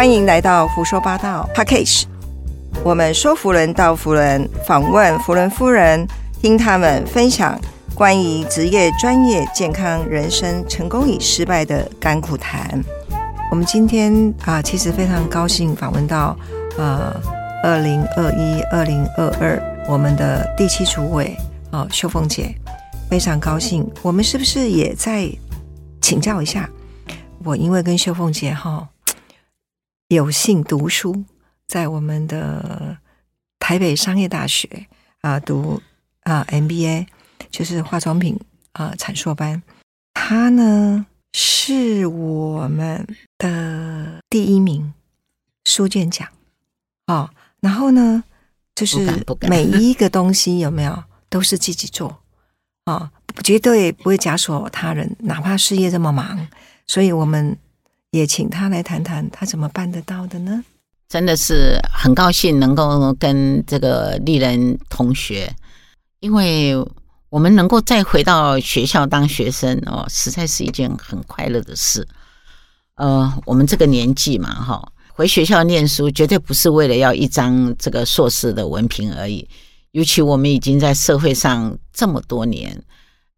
欢迎来到胡说八道 p a c k a g e 我们说服人到服人，访问福伦夫人，听他们分享关于职业、专业、健康、人生、成功与失败的甘苦谈。我们今天啊，其实非常高兴访问到啊，二零二一、二零二二我们的第七主委哦，秀凤姐，非常高兴。我们是不是也在请教一下？我因为跟秀凤姐哈有幸读书。在我们的台北商业大学啊读啊 MBA，就是化妆品啊产硕班，他呢是我们的第一名书卷奖哦。然后呢，就是 每一个东西有没有都是自己做啊，绝对不会假手他人，哪怕事业这么忙。所以我们也请他来谈谈，他怎么办得到的呢？真的是很高兴能够跟这个丽人同学，因为我们能够再回到学校当学生哦，实在是一件很快乐的事。呃，我们这个年纪嘛，哈，回学校念书绝对不是为了要一张这个硕士的文凭而已。尤其我们已经在社会上这么多年，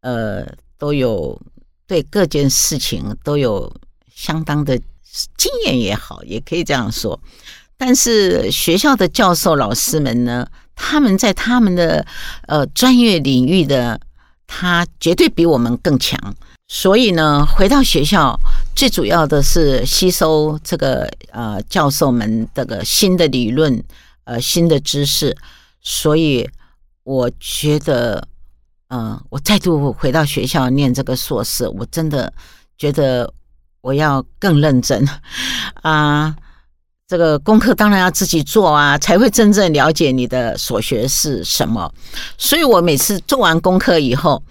呃，都有对各件事情都有相当的经验也好，也可以这样说。但是学校的教授老师们呢，他们在他们的呃专业领域的，他绝对比我们更强。所以呢，回到学校，最主要的是吸收这个呃教授们这个新的理论，呃新的知识。所以我觉得，嗯，我再度回到学校念这个硕士，我真的觉得我要更认真啊。这个功课当然要自己做啊，才会真正了解你的所学是什么。所以我每次做完功课以后，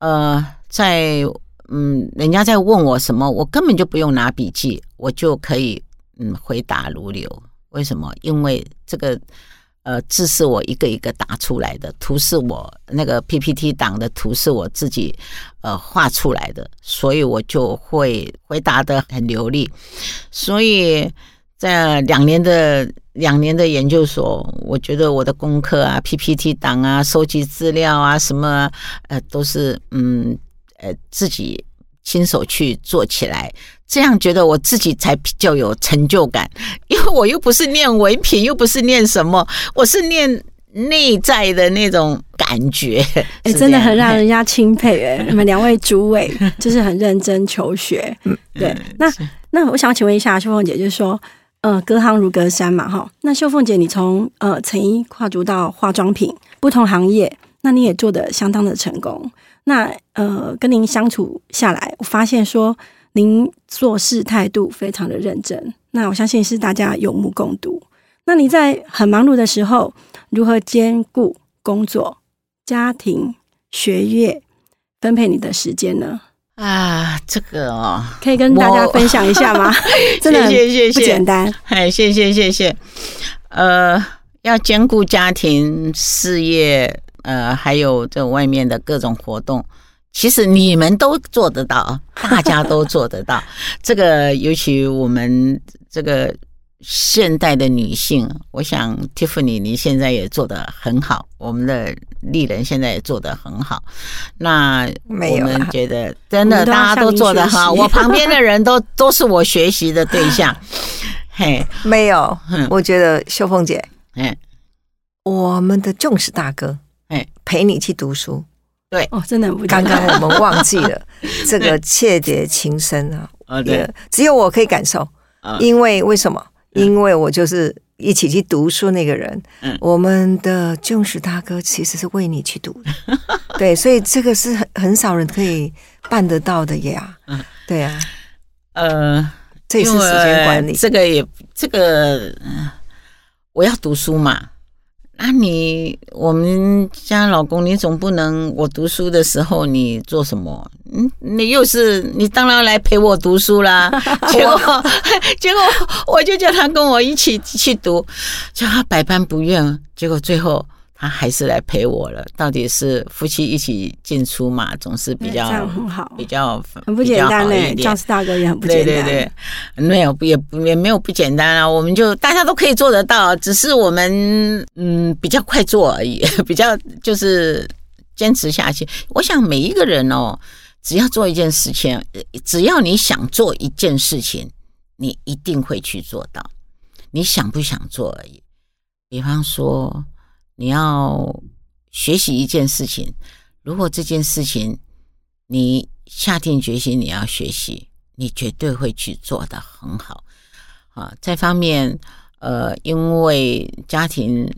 呃，在嗯，人家在问我什么，我根本就不用拿笔记，我就可以嗯回答如流。为什么？因为这个呃字是我一个一个打出来的，图是我那个 PPT 档的图是我自己呃画出来的，所以我就会回答的很流利。所以。在两年的两年的研究所，我觉得我的功课啊、PPT 档啊、收集资料啊什么，呃，都是嗯呃自己亲手去做起来，这样觉得我自己才比较有成就感。因为我又不是念文凭，又不是念什么，我是念内在的那种感觉。哎，真的很让人家钦佩哎！你们两位主委就是很认真求学，嗯，对。那那我想请问一下秀凤姐，就是说。呃，隔行如隔山嘛，哈。那秀凤姐，你从呃成衣跨足到化妆品不同行业，那你也做的相当的成功。那呃，跟您相处下来，我发现说您做事态度非常的认真。那我相信是大家有目共睹。那你在很忙碌的时候，如何兼顾工作、家庭、学业，分配你的时间呢？啊，这个哦，可以跟大家分享一下吗？真的谢谢，不简单。哎，谢谢谢谢。呃，要兼顾家庭、事业，呃，还有这外面的各种活动，其实你们都做得到，大家都做得到。这个尤其我们这个。现代的女性，我想 Tiffany 你现在也做得很好，我们的丽人现在也做得很好。那我们觉得真的大家都做得好，我旁边的人都都是我学习的对象。嘿，没有，我觉得秀凤姐，哎，我们的重视大哥，哎，陪你去读书，对，哦，真的很不刚刚我们忘记了 这个切结情深啊，啊，对，只有我可以感受，因为为什么？因为我就是一起去读书那个人，嗯，我们的正史大哥其实是为你去读的，对，所以这个是很很少人可以办得到的呀，嗯，对呀，呃，这也是时间管理，这个也这个，我要读书嘛。啊，你我们家老公，你总不能我读书的时候你做什么？嗯，你又是你当然来陪我读书啦。结果结果我就叫他跟我一起去读，叫他百般不愿，结果最后他还是来陪我了。到底是夫妻一起进出嘛，总是比较比较很不简单呢。呢。教师大哥也很不简单，对对对，没有也也没有不简单啊。我们就大家都可以做得到，只是我们嗯比较快做而已，比较就是坚持下去。我想每一个人哦，只要做一件事情，只要你想做一件事情，你一定会去做到。你想不想做而已。比方说。你要学习一件事情，如果这件事情你下定决心你要学习，你绝对会去做的很好啊。这方面，呃，因为家庭，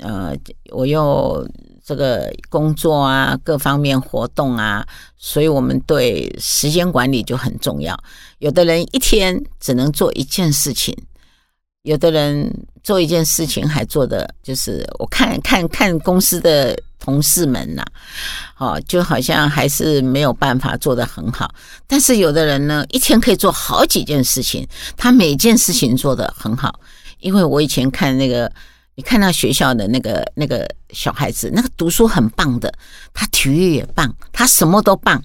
呃，我又这个工作啊，各方面活动啊，所以我们对时间管理就很重要。有的人一天只能做一件事情。有的人做一件事情还做的就是我看看看公司的同事们呐，哦，就好像还是没有办法做得很好。但是有的人呢，一天可以做好几件事情，他每件事情做得很好。因为我以前看那个，你看到学校的那个那个小孩子，那个读书很棒的，他体育也棒，他什么都棒。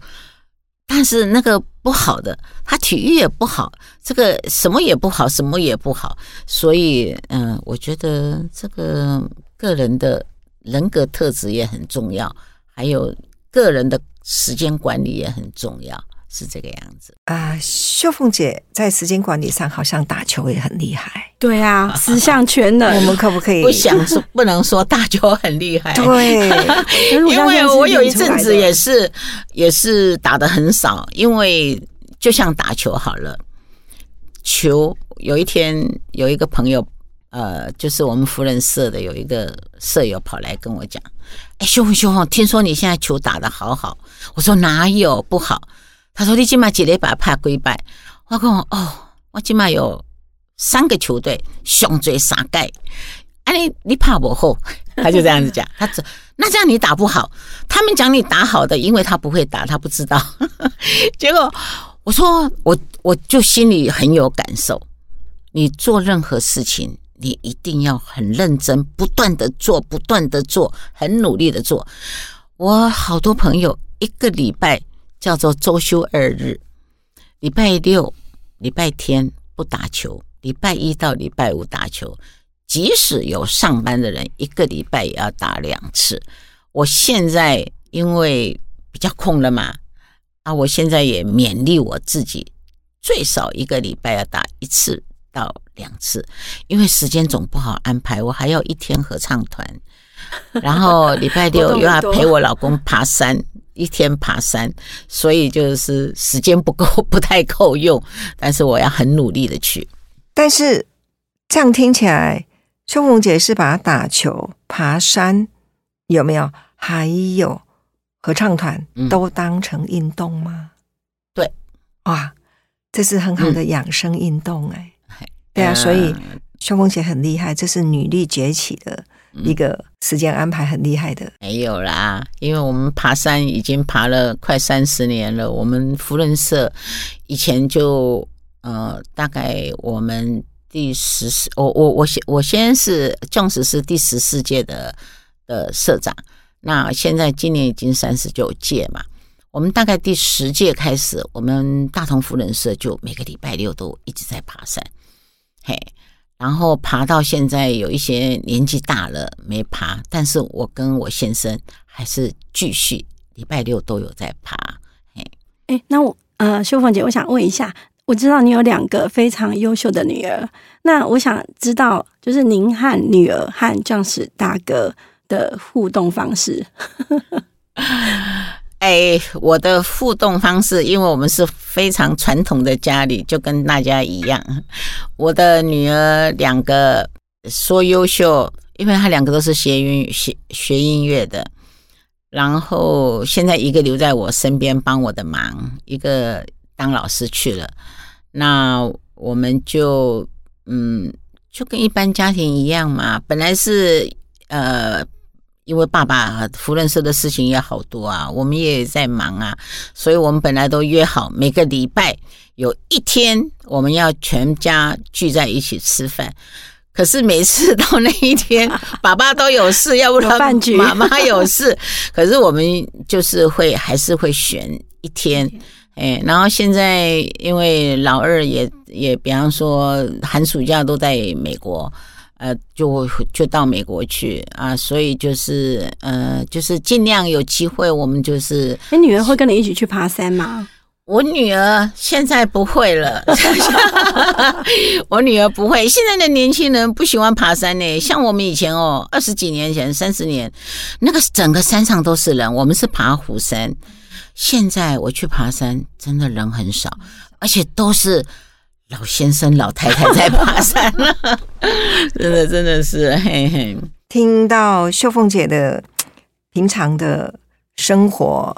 但是那个不好的，他体育也不好，这个什么也不好，什么也不好，所以嗯，我觉得这个个人的人格特质也很重要，还有个人的时间管理也很重要。是这个样子啊，秀凤姐在时间管理上好像打球也很厉害。对啊，十项全能。我们可不可以不想说，不能说打球很厉害？对，因为我有一阵子也是也是打的很少，因为就像打球好了，球有一天有一个朋友，呃，就是我们福人社的有一个舍友跑来跟我讲：“哎，秀凤秀凤，听说你现在球打的好好。”我说：“哪有不好？”他说：“你起码几礼拜拍归拜。”我讲：“哦，我起码有三个球队，胸椎三盖。啊，你你怕我后？” 他就这样子讲。他这那这样你打不好。他们讲你打好的，因为他不会打，他不知道。结果我说我我就心里很有感受。你做任何事情，你一定要很认真，不断的做，不断的做，很努力的做。我好多朋友一个礼拜。叫做周休二日，礼拜六、礼拜天不打球，礼拜一到礼拜五打球。即使有上班的人，一个礼拜也要打两次。我现在因为比较空了嘛，啊，我现在也勉励我自己，最少一个礼拜要打一次到两次，因为时间总不好安排。我还要一天合唱团，然后礼拜六又要陪我老公爬山。一天爬山，所以就是时间不够，不太够用。但是我要很努力的去。但是这样听起来，秋凤姐是把打球、爬山有没有？还有合唱团都当成运动吗？对，哇，这是很好的养生运动哎。对啊，所以秋凤姐很厉害，这是女力崛起的。一个时间安排很厉害的，没有啦，因为我们爬山已经爬了快三十年了。我们福人社以前就呃，大概我们第十四，我我我先我先是将士是第十四届的的社长，那现在今年已经三十九届嘛。我们大概第十届开始，我们大同福人社就每个礼拜六都一直在爬山，嘿。然后爬到现在有一些年纪大了没爬，但是我跟我先生还是继续礼拜六都有在爬。哎哎，那我呃秀凤姐，我想问一下，我知道你有两个非常优秀的女儿，那我想知道就是您和女儿和将士大哥的互动方式。哎，我的互动方式，因为我们是非常传统的家里，就跟大家一样。我的女儿两个说优秀，因为她两个都是学音学学音乐的，然后现在一个留在我身边帮我的忙，一个当老师去了。那我们就嗯，就跟一般家庭一样嘛，本来是呃。因为爸爸福伦社的事情也好多啊，我们也在忙啊，所以我们本来都约好每个礼拜有一天我们要全家聚在一起吃饭。可是每次到那一天，爸爸都有事，要不然妈妈有事。可是我们就是会还是会选一天，哎，然后现在因为老二也也，比方说寒暑假都在美国，呃，就就到美国去啊，所以就是呃，就是尽量有机会，我们就是你女儿会跟你一起去爬山吗？我女儿现在不会了，我女儿不会。现在的年轻人不喜欢爬山呢，像我们以前哦，二十几年前、三十年，那个整个山上都是人，我们是爬虎山。现在我去爬山，真的人很少，而且都是老先生、老太太在爬山了，真的真的是嘿嘿。听到秀凤姐的平常的生活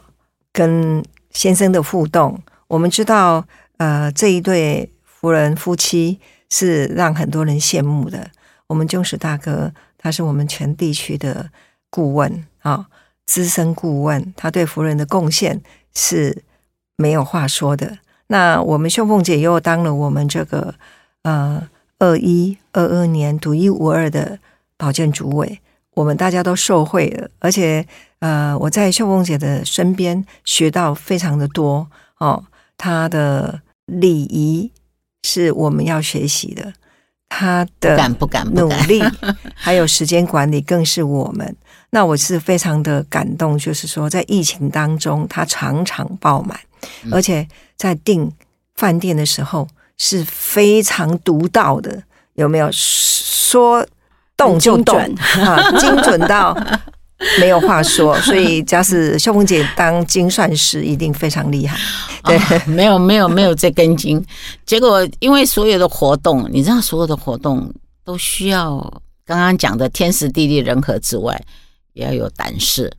跟先生的互动，我们知道，呃，这一对夫人夫妻是让很多人羡慕的。我们中史大哥，他是我们全地区的顾问啊，资深顾问，他对夫人的贡献是没有话说的。那我们秀凤姐又当了我们这个呃二一二二年独一无二的保健主委，我们大家都受惠了，而且。呃，我在秀凤姐的身边学到非常的多哦，她的礼仪是我们要学习的，她的敢不敢努力，还有时间管理更是我们。那我是非常的感动，就是说在疫情当中，她场场爆满，而且在订饭店的时候是非常独到的，有没有说动就动啊，精准到。没有话说，所以假使秀凤姐当精算师，一定非常厉害。对，没有没有没有这根筋。结果因为所有的活动，你知道，所有的活动都需要刚刚讲的天时地利人和之外，也要有胆识。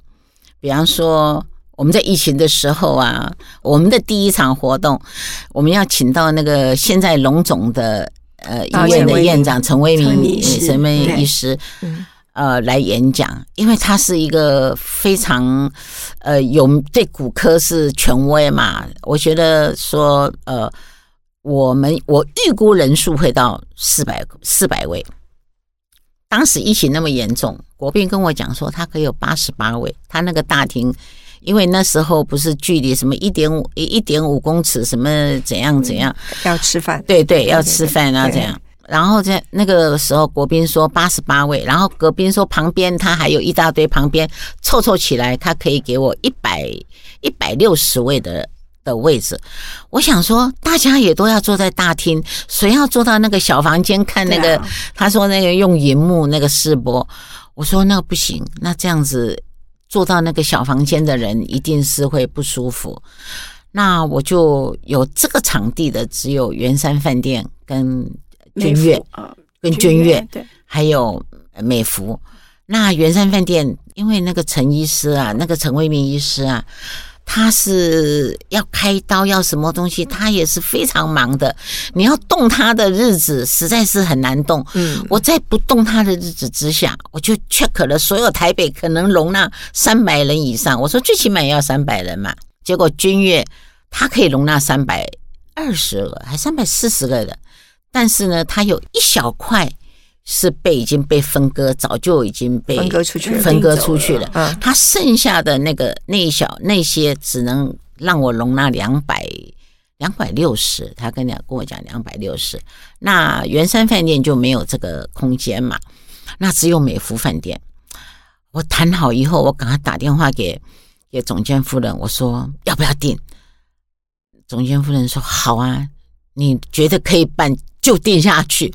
比方说，我们在疫情的时候啊，我们的第一场活动，我们要请到那个现在龙总的呃医院的院长陈威明陈威医师。呃，来演讲，因为他是一个非常呃有对骨科是权威嘛。我觉得说，呃，我们我预估人数会到四百四百位。当时疫情那么严重，国斌跟我讲说，他可以有八十八位。他那个大厅，因为那时候不是距离什么一点五一点五公尺，什么怎样怎样要吃饭，对对，要吃饭啊，这样。然后在那个时候，国宾说八十八位，然后国宾说旁边他还有一大堆，旁边凑凑起来，他可以给我一百一百六十位的的位置。我想说，大家也都要坐在大厅，谁要坐到那个小房间看那个？他说那个用银幕那个试播，我说那不行，那这样子坐到那个小房间的人一定是会不舒服。那我就有这个场地的，只有圆山饭店跟。君悦啊，跟君悦，对，还有美孚。那圆山饭店，因为那个陈医师啊，那个陈卫民医师啊，他是要开刀要什么东西，他也是非常忙的。你要动他的日子，实在是很难动。嗯，我在不动他的日子之下，我就 check 了所有台北可能容纳三百人以上。我说最起码也要三百人嘛。结果君悦他可以容纳三百二十个，还三百四十个人。但是呢，他有一小块是被已经被分割，早就已经被分割出去，分割出去了。嗯，它剩下的那个那一小那些只能让我容纳两百两百六十。他跟讲跟我讲两百六十，那圆山饭店就没有这个空间嘛？那只有美孚饭店。我谈好以后，我赶快打电话给给总监夫人，我说要不要订？总监夫人说好啊，你觉得可以办？就定下去，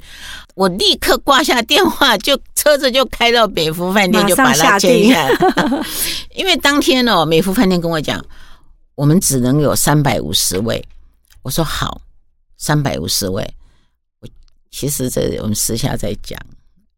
我立刻挂下电话，就车子就开到美孚饭店，就把它签下来。因为当天哦，美孚饭店跟我讲，我们只能有三百五十位。我说好，三百五十位。我其实这我们私下在讲，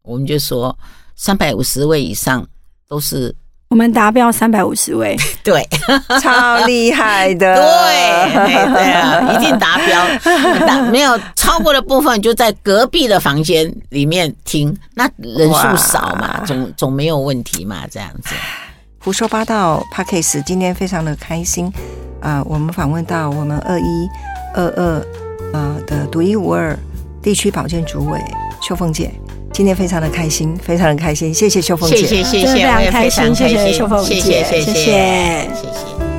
我们就说三百五十位以上都是。我们达标三百五十位，对，超厉害的，对，对啊，一定达标。没有超过的部分，就在隔壁的房间里面听，那人数少嘛，总总没有问题嘛，这样子。胡说八道 p a c k a s e 今天非常的开心啊！我们访问到我们二一二二呃的独一无二地区保健主委邱凤姐。今天非常的开心，非常的开心，谢谢秀凤姐，谢谢，真的非常开心，谢谢秀凤姐，谢谢，谢谢。